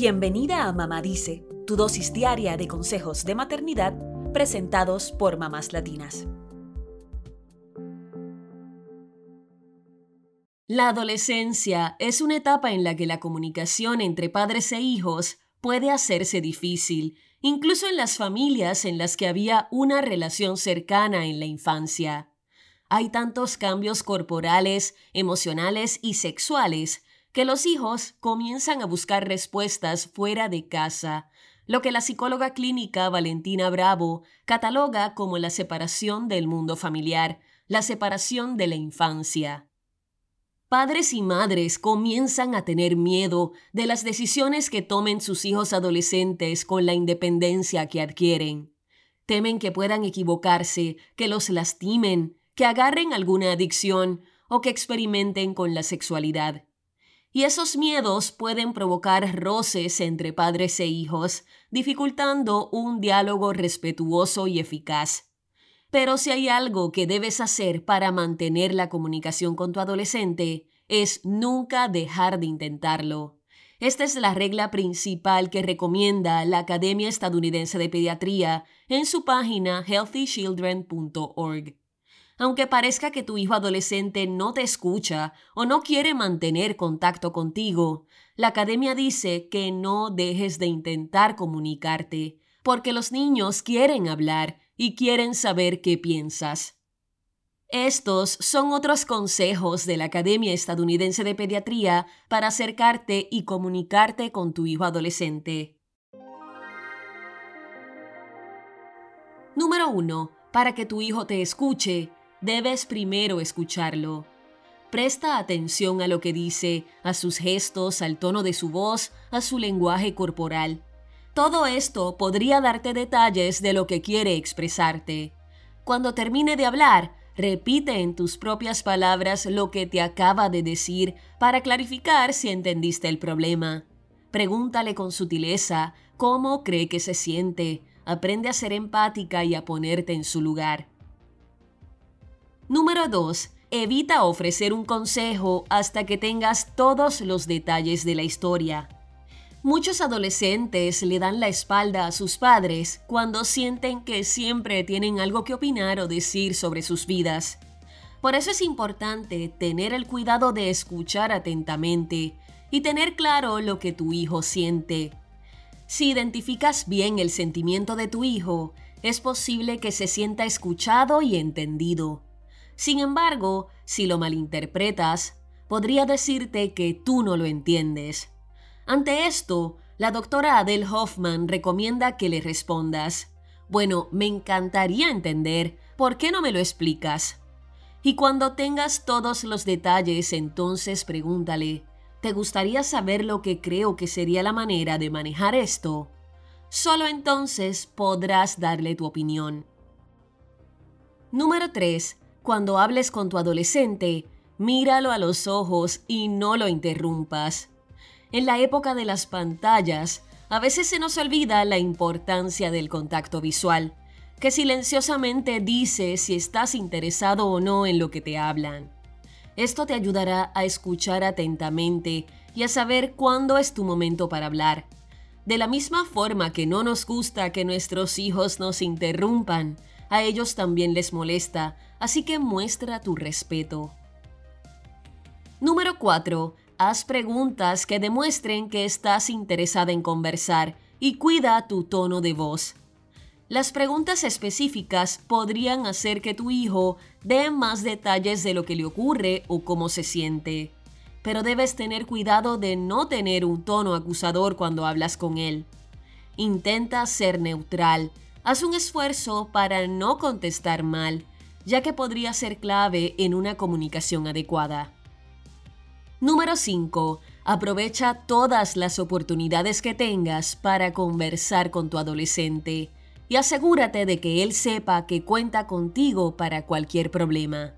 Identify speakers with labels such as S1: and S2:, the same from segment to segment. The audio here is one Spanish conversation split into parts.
S1: Bienvenida a Mamá Dice, tu dosis diaria de consejos de maternidad presentados por mamás latinas.
S2: La adolescencia es una etapa en la que la comunicación entre padres e hijos puede hacerse difícil, incluso en las familias en las que había una relación cercana en la infancia. Hay tantos cambios corporales, emocionales y sexuales que los hijos comienzan a buscar respuestas fuera de casa, lo que la psicóloga clínica Valentina Bravo cataloga como la separación del mundo familiar, la separación de la infancia. Padres y madres comienzan a tener miedo de las decisiones que tomen sus hijos adolescentes con la independencia que adquieren. Temen que puedan equivocarse, que los lastimen, que agarren alguna adicción o que experimenten con la sexualidad. Y esos miedos pueden provocar roces entre padres e hijos, dificultando un diálogo respetuoso y eficaz. Pero si hay algo que debes hacer para mantener la comunicación con tu adolescente, es nunca dejar de intentarlo. Esta es la regla principal que recomienda la Academia Estadounidense de Pediatría en su página healthychildren.org. Aunque parezca que tu hijo adolescente no te escucha o no quiere mantener contacto contigo, la academia dice que no dejes de intentar comunicarte, porque los niños quieren hablar y quieren saber qué piensas. Estos son otros consejos de la Academia Estadounidense de Pediatría para acercarte y comunicarte con tu hijo adolescente. Número 1. Para que tu hijo te escuche, debes primero escucharlo. Presta atención a lo que dice, a sus gestos, al tono de su voz, a su lenguaje corporal. Todo esto podría darte detalles de lo que quiere expresarte. Cuando termine de hablar, repite en tus propias palabras lo que te acaba de decir para clarificar si entendiste el problema. Pregúntale con sutileza cómo cree que se siente. Aprende a ser empática y a ponerte en su lugar. Número 2. Evita ofrecer un consejo hasta que tengas todos los detalles de la historia. Muchos adolescentes le dan la espalda a sus padres cuando sienten que siempre tienen algo que opinar o decir sobre sus vidas. Por eso es importante tener el cuidado de escuchar atentamente y tener claro lo que tu hijo siente. Si identificas bien el sentimiento de tu hijo, es posible que se sienta escuchado y entendido. Sin embargo, si lo malinterpretas, podría decirte que tú no lo entiendes. Ante esto, la doctora Adele Hoffman recomienda que le respondas, bueno, me encantaría entender, ¿por qué no me lo explicas? Y cuando tengas todos los detalles, entonces pregúntale, ¿te gustaría saber lo que creo que sería la manera de manejar esto? Solo entonces podrás darle tu opinión. Número 3 cuando hables con tu adolescente, míralo a los ojos y no lo interrumpas. En la época de las pantallas, a veces se nos olvida la importancia del contacto visual, que silenciosamente dice si estás interesado o no en lo que te hablan. Esto te ayudará a escuchar atentamente y a saber cuándo es tu momento para hablar. De la misma forma que no nos gusta que nuestros hijos nos interrumpan, a ellos también les molesta, así que muestra tu respeto. Número 4. Haz preguntas que demuestren que estás interesada en conversar y cuida tu tono de voz. Las preguntas específicas podrían hacer que tu hijo dé más detalles de lo que le ocurre o cómo se siente. Pero debes tener cuidado de no tener un tono acusador cuando hablas con él. Intenta ser neutral Haz un esfuerzo para no contestar mal, ya que podría ser clave en una comunicación adecuada. Número 5. Aprovecha todas las oportunidades que tengas para conversar con tu adolescente y asegúrate de que él sepa que cuenta contigo para cualquier problema.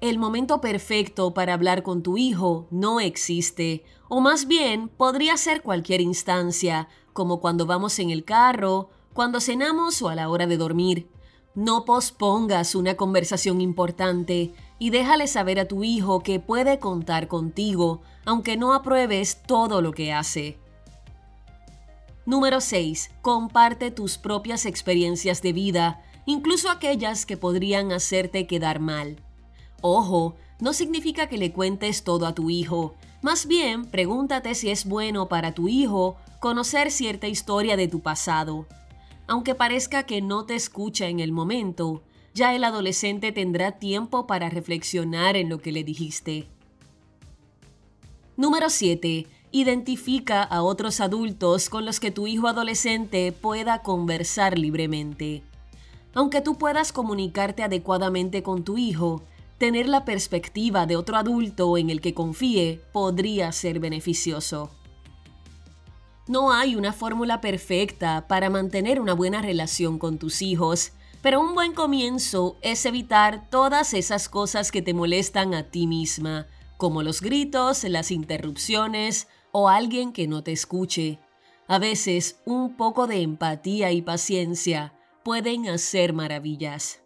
S2: El momento perfecto para hablar con tu hijo no existe, o más bien podría ser cualquier instancia, como cuando vamos en el carro cuando cenamos o a la hora de dormir. No pospongas una conversación importante y déjale saber a tu hijo que puede contar contigo, aunque no apruebes todo lo que hace. Número 6. Comparte tus propias experiencias de vida, incluso aquellas que podrían hacerte quedar mal. Ojo, no significa que le cuentes todo a tu hijo. Más bien, pregúntate si es bueno para tu hijo conocer cierta historia de tu pasado. Aunque parezca que no te escucha en el momento, ya el adolescente tendrá tiempo para reflexionar en lo que le dijiste. Número 7. Identifica a otros adultos con los que tu hijo adolescente pueda conversar libremente. Aunque tú puedas comunicarte adecuadamente con tu hijo, tener la perspectiva de otro adulto en el que confíe podría ser beneficioso. No hay una fórmula perfecta para mantener una buena relación con tus hijos, pero un buen comienzo es evitar todas esas cosas que te molestan a ti misma, como los gritos, las interrupciones o alguien que no te escuche. A veces un poco de empatía y paciencia pueden hacer maravillas.